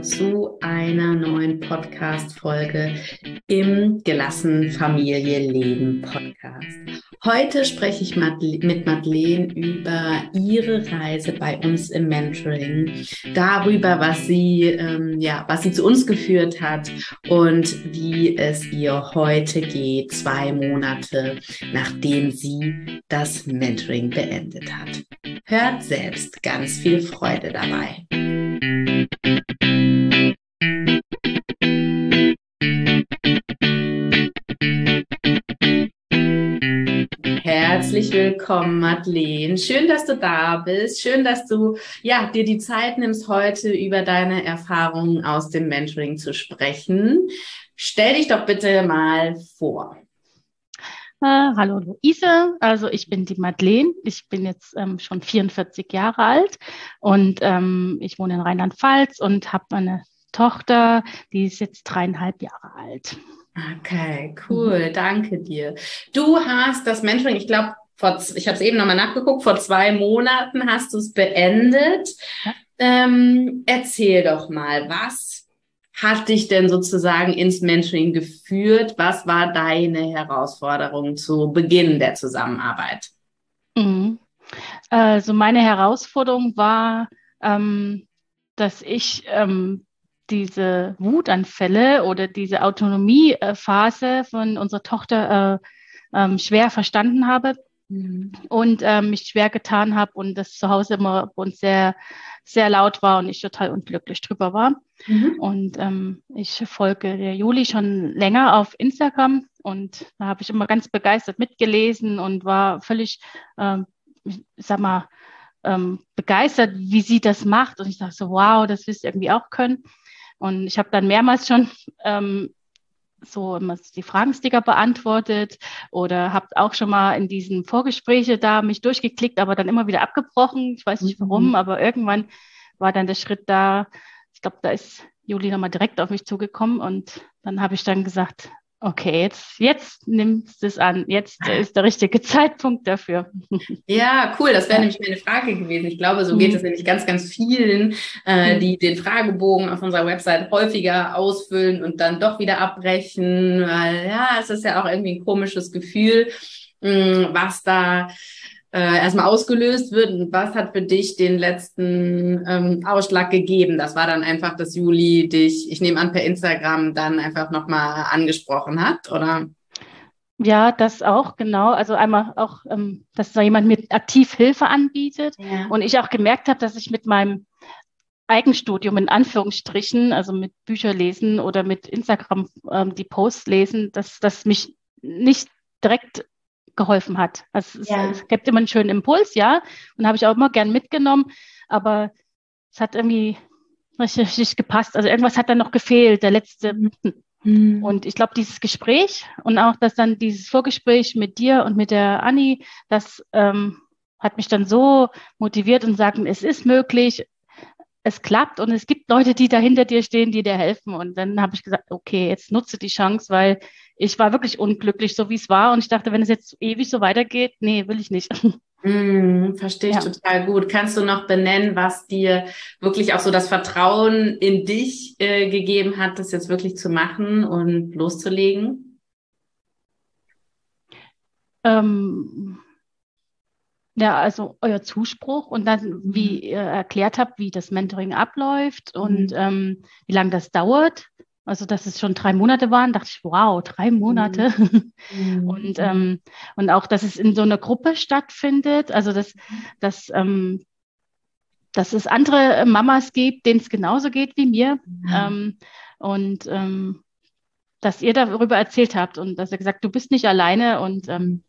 willkommen zu einer neuen Podcast-Folge im Gelassen Familie Leben Podcast. Heute spreche ich mit Madeleine über ihre Reise bei uns im Mentoring, darüber, was sie, ähm, ja, was sie zu uns geführt hat und wie es ihr heute geht, zwei Monate nachdem sie das Mentoring beendet hat. Hört selbst ganz viel Freude dabei. Herzlich willkommen, Madeleine. Schön, dass du da bist. Schön, dass du ja, dir die Zeit nimmst, heute über deine Erfahrungen aus dem Mentoring zu sprechen. Stell dich doch bitte mal vor. Äh, hallo Luise, also ich bin die Madeleine. Ich bin jetzt ähm, schon 44 Jahre alt und ähm, ich wohne in Rheinland-Pfalz und habe eine Tochter, die ist jetzt dreieinhalb Jahre alt. Okay, cool, mhm. danke dir. Du hast das Mentoring, ich glaube, vor, ich habe es eben nochmal nachgeguckt, vor zwei Monaten hast du es beendet. Ähm, erzähl doch mal, was hat dich denn sozusagen ins Mentoring geführt? Was war deine Herausforderung zu Beginn der Zusammenarbeit? Mhm. Also meine Herausforderung war, ähm, dass ich ähm, diese Wutanfälle oder diese Autonomiephase von unserer Tochter äh, ähm, schwer verstanden habe mhm. und ähm, mich schwer getan habe und das zu Hause immer bei uns sehr, sehr laut war und ich total unglücklich drüber war. Mhm. Und ähm, ich folge der Juli schon länger auf Instagram und da habe ich immer ganz begeistert mitgelesen und war völlig, ähm, sag mal, ähm, begeistert, wie sie das macht. Und ich dachte so, wow, das willst du irgendwie auch können. Und ich habe dann mehrmals schon ähm, so immer die Fragensticker beantwortet oder habe auch schon mal in diesen Vorgespräche da mich durchgeklickt, aber dann immer wieder abgebrochen. Ich weiß nicht warum, mhm. aber irgendwann war dann der Schritt da. Ich glaube, da ist Juli nochmal direkt auf mich zugekommen und dann habe ich dann gesagt, okay, jetzt, jetzt nimmst du es an. Jetzt ist der richtige Zeitpunkt dafür. Ja, cool. Das wäre nämlich meine Frage gewesen. Ich glaube, so geht mhm. es nämlich ganz, ganz vielen, äh, mhm. die den Fragebogen auf unserer Website häufiger ausfüllen und dann doch wieder abbrechen, weil ja, es ist ja auch irgendwie ein komisches Gefühl, mh, hm, was da äh, erstmal ausgelöst wird. Und was hat für dich den letzten ähm, Ausschlag gegeben? Das war dann einfach, dass Juli dich, ich nehme an, per Instagram dann einfach nochmal angesprochen hat, oder? Ja, das auch, genau. Also einmal auch, ähm, dass da jemand mir aktiv Hilfe anbietet. Ja. Und ich auch gemerkt habe, dass ich mit meinem Eigenstudium in Anführungsstrichen, also mit Bücher lesen oder mit Instagram ähm, die Posts lesen, dass das mich nicht direkt geholfen hat. Also ja. es, es gibt immer einen schönen Impuls, ja, und habe ich auch immer gern mitgenommen, aber es hat irgendwie richtig, richtig gepasst. Also irgendwas hat dann noch gefehlt, der letzte. Mhm. Und ich glaube, dieses Gespräch und auch dass dann dieses Vorgespräch mit dir und mit der Anni, das ähm, hat mich dann so motiviert und sagen, es ist möglich, es klappt und es gibt Leute, die da hinter dir stehen, die dir helfen. Und dann habe ich gesagt, okay, jetzt nutze die Chance, weil ich war wirklich unglücklich, so wie es war. Und ich dachte, wenn es jetzt ewig so weitergeht, nee, will ich nicht. Mm, verstehe ich ja. total gut. Kannst du noch benennen, was dir wirklich auch so das Vertrauen in dich äh, gegeben hat, das jetzt wirklich zu machen und loszulegen? Ähm, ja, also euer Zuspruch und dann, wie mhm. ihr erklärt habt, wie das Mentoring abläuft und mhm. ähm, wie lange das dauert. Also, dass es schon drei Monate waren, dachte ich, wow, drei Monate. Mhm. und, ähm, und auch, dass es in so einer Gruppe stattfindet. Also, dass, dass, ähm, dass es andere Mamas gibt, denen es genauso geht wie mir. Ähm, und ähm, dass ihr darüber erzählt habt und dass ihr gesagt, du bist nicht alleine und, ähm,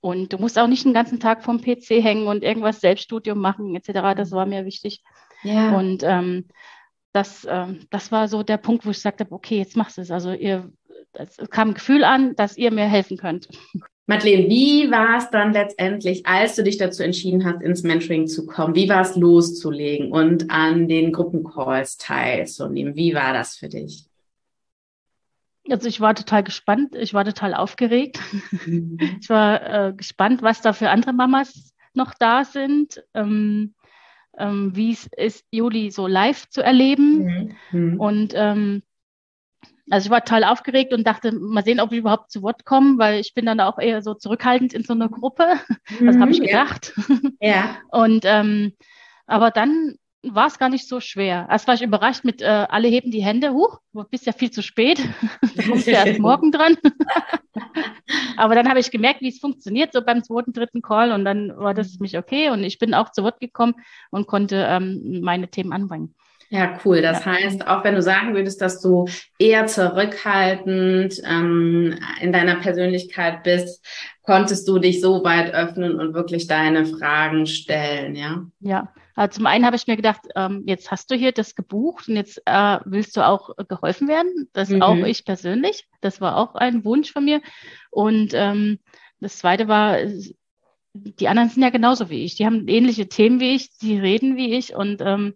und du musst auch nicht den ganzen Tag vom PC hängen und irgendwas Selbststudium machen, etc. Das war mir wichtig. Ja. Und ähm, das, ähm, das war so der Punkt, wo ich gesagt habe, okay, jetzt machst du es. Also ihr, es kam ein Gefühl an, dass ihr mir helfen könnt. Madeleine, wie war es dann letztendlich, als du dich dazu entschieden hast, ins Mentoring zu kommen? Wie war es loszulegen und an den Gruppencalls teilzunehmen? Wie war das für dich? Also ich war total gespannt, ich war total aufgeregt. Mhm. Ich war äh, gespannt, was da für andere Mamas noch da sind. Ähm, ähm, wie es ist, Juli so live zu erleben. Mhm. mhm. Und ähm, also ich war total aufgeregt und dachte, mal sehen, ob ich überhaupt zu Wort komme, weil ich bin dann auch eher so zurückhaltend in so einer Gruppe. Mhm, das habe ich gedacht. Ja. ja. Und ähm, aber dann war es gar nicht so schwer. Erst war ich überrascht mit, äh, alle heben die Hände, huch, du bist ja viel zu spät, du kommst ja erst morgen dran. Aber dann habe ich gemerkt, wie es funktioniert, so beim zweiten, dritten Call und dann war das für mich okay und ich bin auch zu Wort gekommen und konnte ähm, meine Themen anbringen. Ja, cool. Das ja. heißt, auch wenn du sagen würdest, dass du eher zurückhaltend ähm, in deiner Persönlichkeit bist, konntest du dich so weit öffnen und wirklich deine Fragen stellen, ja? Ja, also zum einen habe ich mir gedacht, ähm, jetzt hast du hier das gebucht und jetzt äh, willst du auch geholfen werden. Das mhm. auch ich persönlich. Das war auch ein Wunsch von mir. Und ähm, das zweite war, die anderen sind ja genauso wie ich. Die haben ähnliche Themen wie ich, die reden wie ich und ähm,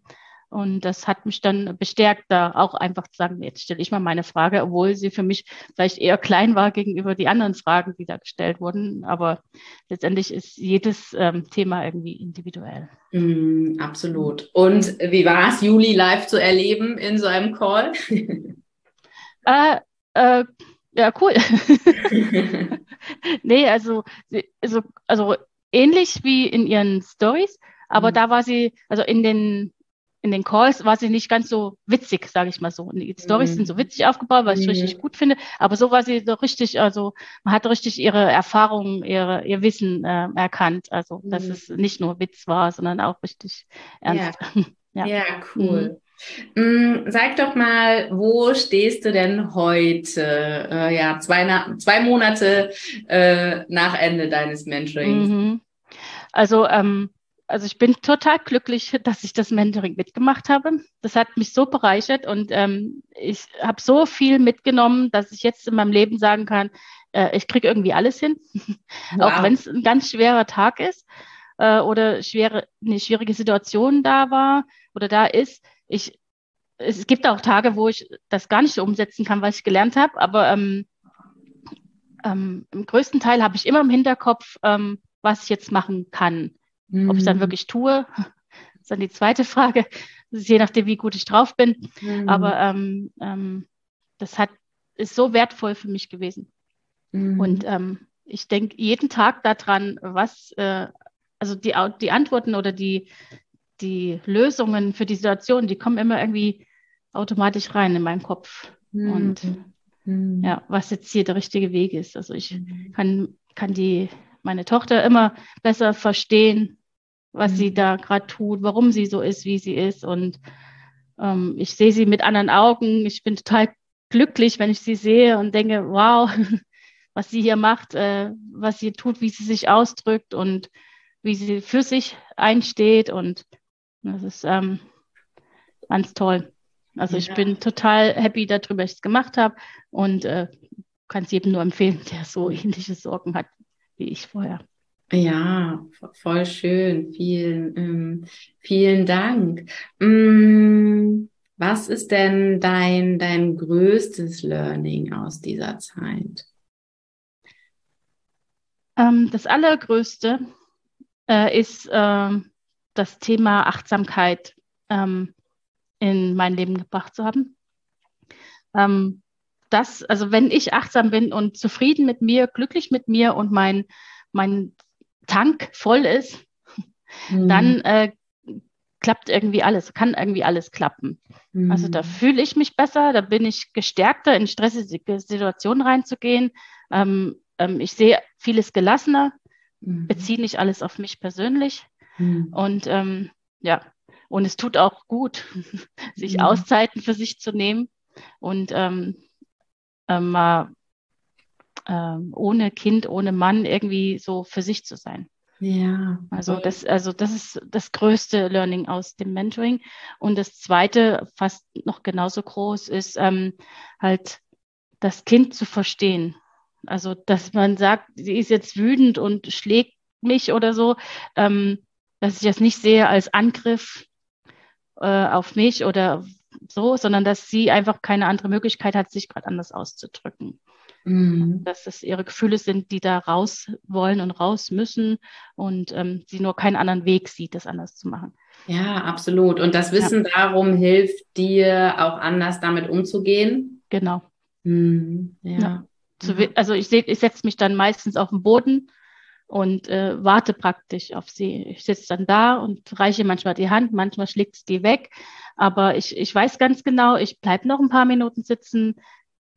und das hat mich dann bestärkt, da auch einfach zu sagen, jetzt stelle ich mal meine Frage, obwohl sie für mich vielleicht eher klein war gegenüber die anderen Fragen, die da gestellt wurden. Aber letztendlich ist jedes ähm, Thema irgendwie individuell. Mm, absolut. Und wie war es, Juli live zu erleben in so einem Call? äh, äh, ja, cool. nee, also, also, also ähnlich wie in ihren Stories, aber mhm. da war sie, also in den in den Calls war sie nicht ganz so witzig, sage ich mal so. Die Storys mhm. sind so witzig aufgebaut, was ich mhm. richtig gut finde, aber so war sie so richtig, also man hat richtig ihre Erfahrungen, ihre, ihr Wissen äh, erkannt, also dass mhm. es nicht nur Witz war, sondern auch richtig ernst. Ja, ja. ja cool. Mhm. Sag doch mal, wo stehst du denn heute? Äh, ja, zwei, zwei Monate äh, nach Ende deines Mentorings. Mhm. Also ähm, also ich bin total glücklich, dass ich das Mentoring mitgemacht habe. Das hat mich so bereichert und ähm, ich habe so viel mitgenommen, dass ich jetzt in meinem Leben sagen kann, äh, ich kriege irgendwie alles hin, wow. auch wenn es ein ganz schwerer Tag ist äh, oder schwere, eine schwierige Situation da war oder da ist. Ich, es gibt auch Tage, wo ich das gar nicht so umsetzen kann, was ich gelernt habe, aber ähm, ähm, im größten Teil habe ich immer im Hinterkopf, ähm, was ich jetzt machen kann. Mhm. Ob ich dann mhm. wirklich tue, ist dann die zweite Frage. Das ist je nachdem, wie gut ich drauf bin. Mhm. Aber ähm, ähm, das hat, ist so wertvoll für mich gewesen. Mhm. Und ähm, ich denke jeden Tag daran, was, äh, also die, die Antworten oder die, die Lösungen für die Situation, die kommen immer irgendwie automatisch rein in meinen Kopf. Mhm. Und mhm. ja, was jetzt hier der richtige Weg ist. Also ich kann, kann die, meine Tochter immer besser verstehen, was mhm. sie da gerade tut, warum sie so ist, wie sie ist. Und ähm, ich sehe sie mit anderen Augen. Ich bin total glücklich, wenn ich sie sehe und denke, wow, was sie hier macht, äh, was sie tut, wie sie sich ausdrückt und wie sie für sich einsteht. Und das ist ähm, ganz toll. Also ich bin total happy darüber, dass ich es gemacht habe und äh, kann es jedem nur empfehlen, der so ähnliche Sorgen hat wie ich vorher. Ja, voll schön. Vielen, ähm, vielen Dank. Ähm, was ist denn dein, dein größtes Learning aus dieser Zeit? Ähm, das allergrößte äh, ist äh, das Thema Achtsamkeit ähm, in mein Leben gebracht zu haben. Ähm, das, also wenn ich achtsam bin und zufrieden mit mir, glücklich mit mir und mein, mein Tank voll ist, mhm. dann äh, klappt irgendwie alles, kann irgendwie alles klappen. Mhm. Also da fühle ich mich besser, da bin ich gestärkter, in stressige Situationen reinzugehen. Ähm, ähm, ich sehe vieles gelassener, mhm. beziehe nicht alles auf mich persönlich. Mhm. Und ähm, ja, und es tut auch gut, sich mhm. Auszeiten für sich zu nehmen und ähm, ähm, mal ähm, ohne Kind, ohne Mann irgendwie so für sich zu sein. Ja. Also das, also das ist das größte Learning aus dem Mentoring. Und das zweite, fast noch genauso groß, ist ähm, halt das Kind zu verstehen. Also, dass man sagt, sie ist jetzt wütend und schlägt mich oder so, ähm, dass ich das nicht sehe als Angriff äh, auf mich oder so, sondern dass sie einfach keine andere Möglichkeit hat, sich gerade anders auszudrücken. Mhm. Dass es ihre Gefühle sind, die da raus wollen und raus müssen und ähm, sie nur keinen anderen Weg sieht, das anders zu machen. Ja, absolut. Und das Wissen ja. darum hilft dir auch anders damit umzugehen. Genau. Hm, ja. ja. Also ich, ich setze mich dann meistens auf den Boden und äh, warte praktisch auf sie. Ich sitze dann da und reiche manchmal die Hand, manchmal schlägt es die weg. Aber ich, ich weiß ganz genau, ich bleibe noch ein paar Minuten sitzen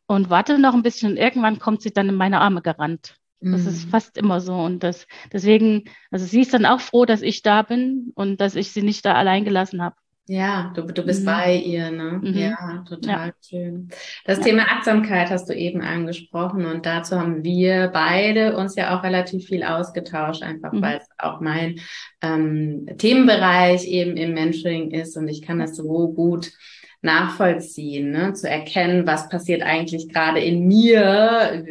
und warte noch ein bisschen und irgendwann kommt sie dann in meine Arme gerannt. Das mhm. ist fast immer so. Und das, deswegen, also sie ist dann auch froh, dass ich da bin und dass ich sie nicht da allein gelassen habe. Ja, du, du bist mhm. bei ihr, ne? Mhm. Ja, total ja. schön. Das ja. Thema Achtsamkeit hast du eben angesprochen und dazu haben wir beide uns ja auch relativ viel ausgetauscht, einfach mhm. weil es auch mein ähm, Themenbereich eben im Mentoring ist und ich kann das so gut nachvollziehen, ne? zu erkennen, was passiert eigentlich gerade in mir,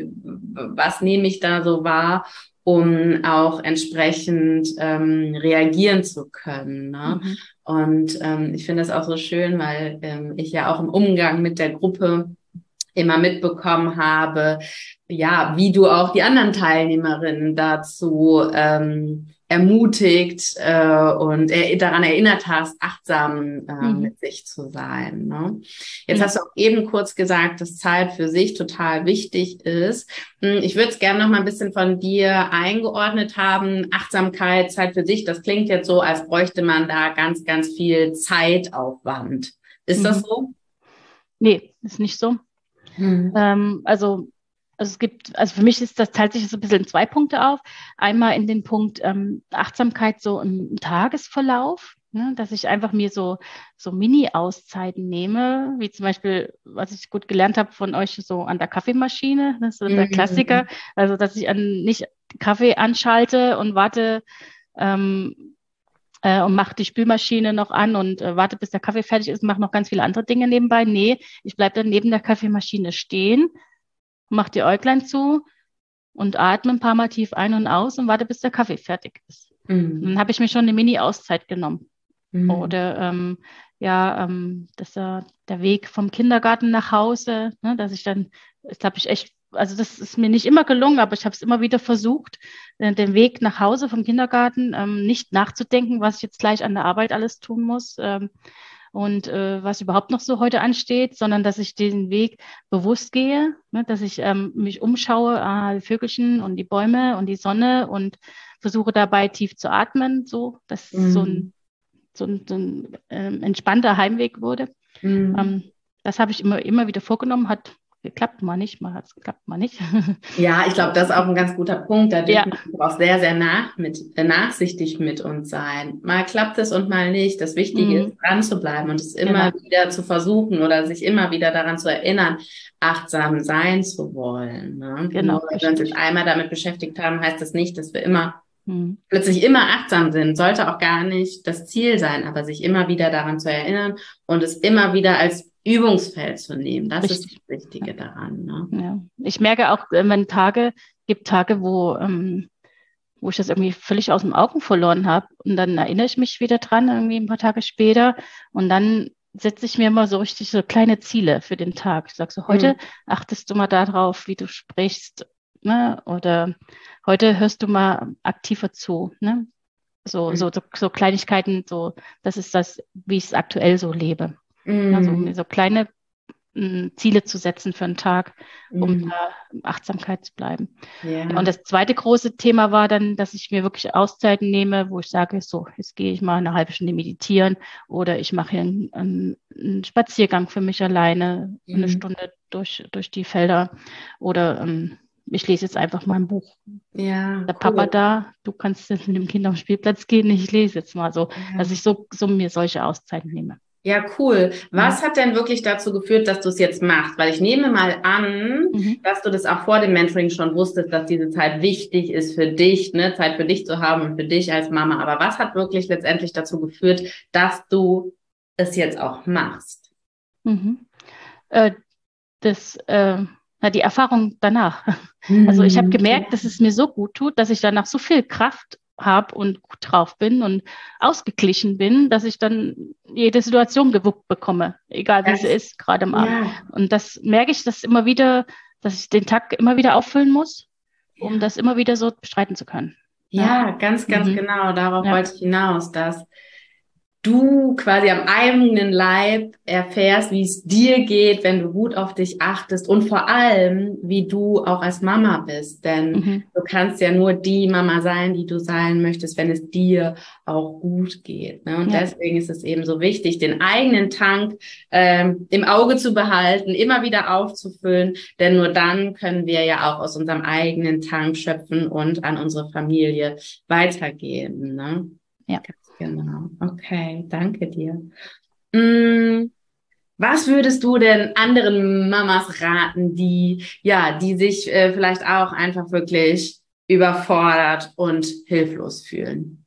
was nehme ich da so wahr, um auch entsprechend ähm, reagieren zu können. Ne? Mhm. Und ähm, ich finde das auch so schön, weil ähm, ich ja auch im Umgang mit der Gruppe immer mitbekommen habe, ja, wie du auch die anderen Teilnehmerinnen dazu ähm, ermutigt äh, und er, daran erinnert hast, achtsam äh, mhm. mit sich zu sein. Ne? Jetzt mhm. hast du auch eben kurz gesagt, dass Zeit für sich total wichtig ist. Hm, ich würde es gerne noch mal ein bisschen von dir eingeordnet haben. Achtsamkeit, Zeit für sich, das klingt jetzt so, als bräuchte man da ganz, ganz viel Zeitaufwand. Ist mhm. das so? Nee, ist nicht so. Mhm. Ähm, also also es gibt, also für mich ist das teilt sich so ein bisschen in zwei Punkte auf. Einmal in den Punkt ähm, Achtsamkeit so im Tagesverlauf, ne, dass ich einfach mir so, so Mini-Auszeiten nehme, wie zum Beispiel, was ich gut gelernt habe von euch, so an der Kaffeemaschine, das ist der mhm. Klassiker. Also, dass ich an, nicht Kaffee anschalte und warte, ähm, äh, und mache die Spülmaschine noch an und äh, warte, bis der Kaffee fertig ist, mache noch ganz viele andere Dinge nebenbei. Nee, ich bleibe dann neben der Kaffeemaschine stehen, mach die Äuglein zu und atme ein paar Mal tief ein und aus und warte, bis der Kaffee fertig ist. Mhm. Dann habe ich mir schon eine Mini-Auszeit genommen. Mhm. Oder ähm, ja, ähm, das, äh, der Weg vom Kindergarten nach Hause, ne, dass ich dann, das habe ich echt, also das ist mir nicht immer gelungen, aber ich habe es immer wieder versucht, äh, den Weg nach Hause vom Kindergarten ähm, nicht nachzudenken, was ich jetzt gleich an der Arbeit alles tun muss. Ähm, und äh, was überhaupt noch so heute ansteht, sondern dass ich diesen Weg bewusst gehe, ne, dass ich ähm, mich umschaue, ah, die Vögelchen und die Bäume und die Sonne und versuche dabei tief zu atmen, so dass mhm. so ein, so ein, so ein ähm, entspannter Heimweg wurde. Mhm. Ähm, das habe ich immer, immer wieder vorgenommen, hat geklappt, mal nicht, mal hat es geklappt, mal nicht. Ja, ich glaube, das ist auch ein ganz guter Punkt. Da dürfen ja. wir auch sehr, sehr nach mit, äh, nachsichtig mit uns sein. Mal klappt es und mal nicht. Das Wichtige mhm. ist, dran zu bleiben und es immer genau. wieder zu versuchen oder sich immer wieder daran zu erinnern, achtsam sein zu wollen. Ne? Genau. Wenn wir uns jetzt einmal damit beschäftigt haben, heißt das nicht, dass wir immer mhm. plötzlich immer achtsam sind. Sollte auch gar nicht das Ziel sein, aber sich immer wieder daran zu erinnern und es immer wieder als Übungsfeld zu nehmen. Das Richtig. ist das Wichtige daran. Ne? Ja. Ich merke auch, äh, wenn Tage, gibt Tage, wo, ähm, wo ich das irgendwie völlig aus dem Augen verloren habe. Und dann erinnere ich mich wieder dran, irgendwie ein paar Tage später. Und dann setze ich mir immer so richtig so kleine Ziele für den Tag. Ich sage so, heute mhm. achtest du mal darauf, wie du sprichst. Ne? Oder heute hörst du mal aktiver zu. Ne? So, mhm. so, so, so Kleinigkeiten, so, das ist das, wie ich es aktuell so lebe. Mhm. Also so kleine mm, Ziele zu setzen für einen Tag, um mhm. da Achtsamkeit zu bleiben. Ja. Und das zweite große Thema war dann, dass ich mir wirklich Auszeiten nehme, wo ich sage, so, jetzt gehe ich mal eine halbe Stunde meditieren oder ich mache hier einen, einen Spaziergang für mich alleine, mhm. eine Stunde durch, durch die Felder oder ähm, ich lese jetzt einfach mal ein Buch. Ja, der cool. Papa da, du kannst jetzt mit dem Kind auf den Spielplatz gehen, ich lese jetzt mal so, ja. dass ich so, so mir solche Auszeiten nehme. Ja, cool. Was hat denn wirklich dazu geführt, dass du es jetzt machst? Weil ich nehme mal an, mhm. dass du das auch vor dem Mentoring schon wusstest, dass diese Zeit wichtig ist für dich, ne, Zeit für dich zu haben und für dich als Mama. Aber was hat wirklich letztendlich dazu geführt, dass du es jetzt auch machst? Mhm. Äh, das, äh, die Erfahrung danach. Mhm. Also ich habe gemerkt, dass es mir so gut tut, dass ich danach so viel Kraft habe und gut drauf bin und ausgeglichen bin, dass ich dann jede Situation gewuppt bekomme, egal wie das, sie ist, gerade am Abend. Ja. Und das merke ich, dass immer wieder, dass ich den Tag immer wieder auffüllen muss, um ja. das immer wieder so bestreiten zu können. Ja, ja. ganz, ganz mhm. genau. Darauf wollte ich hinaus, dass du quasi am eigenen Leib erfährst, wie es dir geht, wenn du gut auf dich achtest und vor allem, wie du auch als Mama bist. Denn mhm. du kannst ja nur die Mama sein, die du sein möchtest, wenn es dir auch gut geht. Ne? Und ja. deswegen ist es eben so wichtig, den eigenen Tank ähm, im Auge zu behalten, immer wieder aufzufüllen, denn nur dann können wir ja auch aus unserem eigenen Tank schöpfen und an unsere Familie weitergeben. Ne? Ja. Genau. Okay, danke dir. Mm, was würdest du denn anderen Mamas raten, die ja, die sich äh, vielleicht auch einfach wirklich überfordert und hilflos fühlen?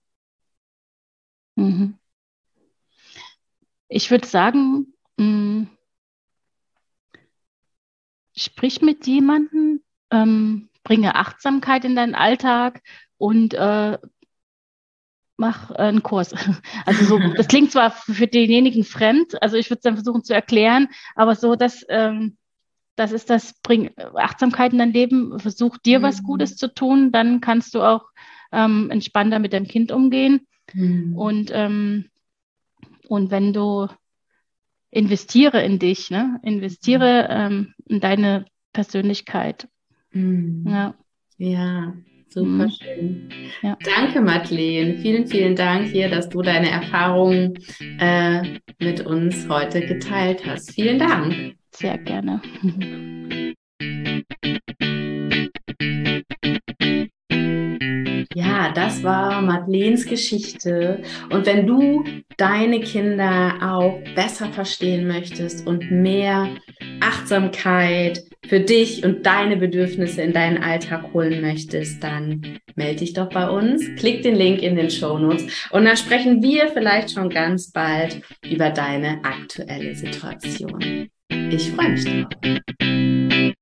Mhm. Ich würde sagen, mh, mm, sprich mit jemandem, ähm, bringe Achtsamkeit in deinen Alltag und äh, mach äh, einen Kurs. Also so, das klingt zwar für denjenigen fremd, also ich würde es dann versuchen zu erklären, aber so, dass ähm, das ist das, bring Achtsamkeit in dein Leben, versuch dir mhm. was Gutes zu tun, dann kannst du auch ähm, entspannter mit deinem Kind umgehen. Mhm. Und, ähm, und wenn du investiere in dich, ne? investiere mhm. ähm, in deine Persönlichkeit. Mhm. Ja. ja, Super mhm. schön. Ja. Danke, Madeleine. Vielen, vielen Dank hier, dass du deine Erfahrungen äh, mit uns heute geteilt hast. Vielen Dank. Sehr gerne. Ja, das war Madeleines Geschichte. Und wenn du deine Kinder auch besser verstehen möchtest und mehr Achtsamkeit für dich und deine Bedürfnisse in deinen Alltag holen möchtest, dann melde dich doch bei uns. Klick den Link in den Show Notes und dann sprechen wir vielleicht schon ganz bald über deine aktuelle Situation. Ich freue mich drauf.